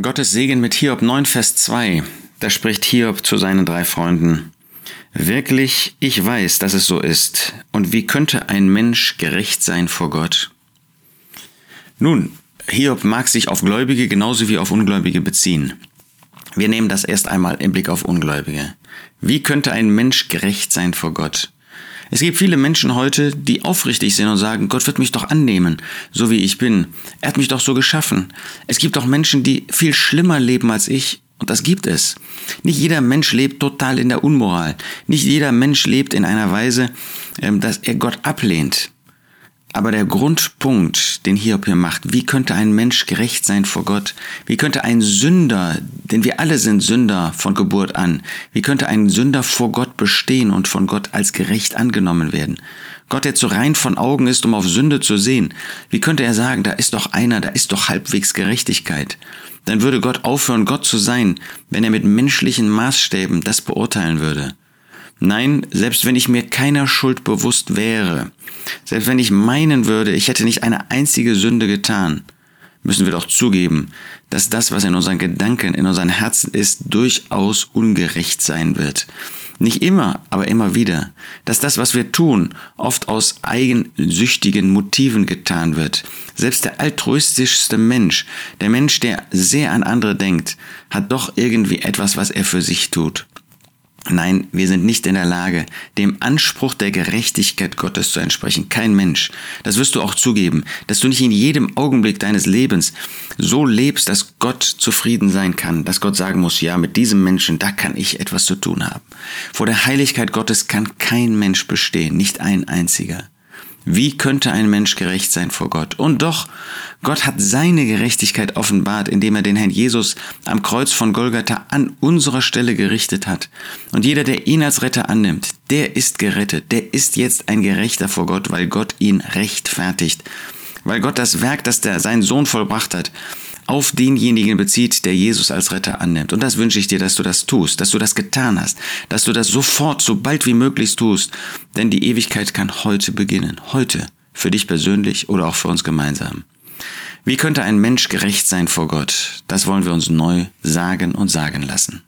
Gottes Segen mit Hiob 9, Vers 2. Da spricht Hiob zu seinen drei Freunden. Wirklich, ich weiß, dass es so ist. Und wie könnte ein Mensch gerecht sein vor Gott? Nun, Hiob mag sich auf Gläubige genauso wie auf Ungläubige beziehen. Wir nehmen das erst einmal im Blick auf Ungläubige. Wie könnte ein Mensch gerecht sein vor Gott? Es gibt viele Menschen heute, die aufrichtig sind und sagen, Gott wird mich doch annehmen, so wie ich bin. Er hat mich doch so geschaffen. Es gibt auch Menschen, die viel schlimmer leben als ich. Und das gibt es. Nicht jeder Mensch lebt total in der Unmoral. Nicht jeder Mensch lebt in einer Weise, ähm, dass er Gott ablehnt. Aber der Grundpunkt, den Hiob hier macht, wie könnte ein Mensch gerecht sein vor Gott? Wie könnte ein Sünder, denn wir alle sind Sünder von Geburt an, wie könnte ein Sünder vor Gott bestehen und von Gott als gerecht angenommen werden? Gott, der zu rein von Augen ist, um auf Sünde zu sehen, wie könnte er sagen, da ist doch einer, da ist doch halbwegs Gerechtigkeit? Dann würde Gott aufhören, Gott zu sein, wenn er mit menschlichen Maßstäben das beurteilen würde. Nein, selbst wenn ich mir keiner Schuld bewusst wäre, selbst wenn ich meinen würde, ich hätte nicht eine einzige Sünde getan, müssen wir doch zugeben, dass das, was in unseren Gedanken, in unseren Herzen ist, durchaus ungerecht sein wird. Nicht immer, aber immer wieder. Dass das, was wir tun, oft aus eigensüchtigen Motiven getan wird. Selbst der altruistischste Mensch, der Mensch, der sehr an andere denkt, hat doch irgendwie etwas, was er für sich tut. Nein, wir sind nicht in der Lage, dem Anspruch der Gerechtigkeit Gottes zu entsprechen. Kein Mensch. Das wirst du auch zugeben, dass du nicht in jedem Augenblick deines Lebens so lebst, dass Gott zufrieden sein kann, dass Gott sagen muss, ja, mit diesem Menschen, da kann ich etwas zu tun haben. Vor der Heiligkeit Gottes kann kein Mensch bestehen, nicht ein einziger. Wie könnte ein Mensch gerecht sein vor Gott? Und doch, Gott hat seine Gerechtigkeit offenbart, indem er den Herrn Jesus am Kreuz von Golgatha an unserer Stelle gerichtet hat. Und jeder, der ihn als Retter annimmt, der ist gerettet, der ist jetzt ein Gerechter vor Gott, weil Gott ihn rechtfertigt. Weil Gott das Werk, das der, sein Sohn vollbracht hat, auf denjenigen bezieht, der Jesus als Retter annimmt. Und das wünsche ich dir, dass du das tust, dass du das getan hast, dass du das sofort, so bald wie möglich tust, denn die Ewigkeit kann heute beginnen. Heute. Für dich persönlich oder auch für uns gemeinsam. Wie könnte ein Mensch gerecht sein vor Gott? Das wollen wir uns neu sagen und sagen lassen.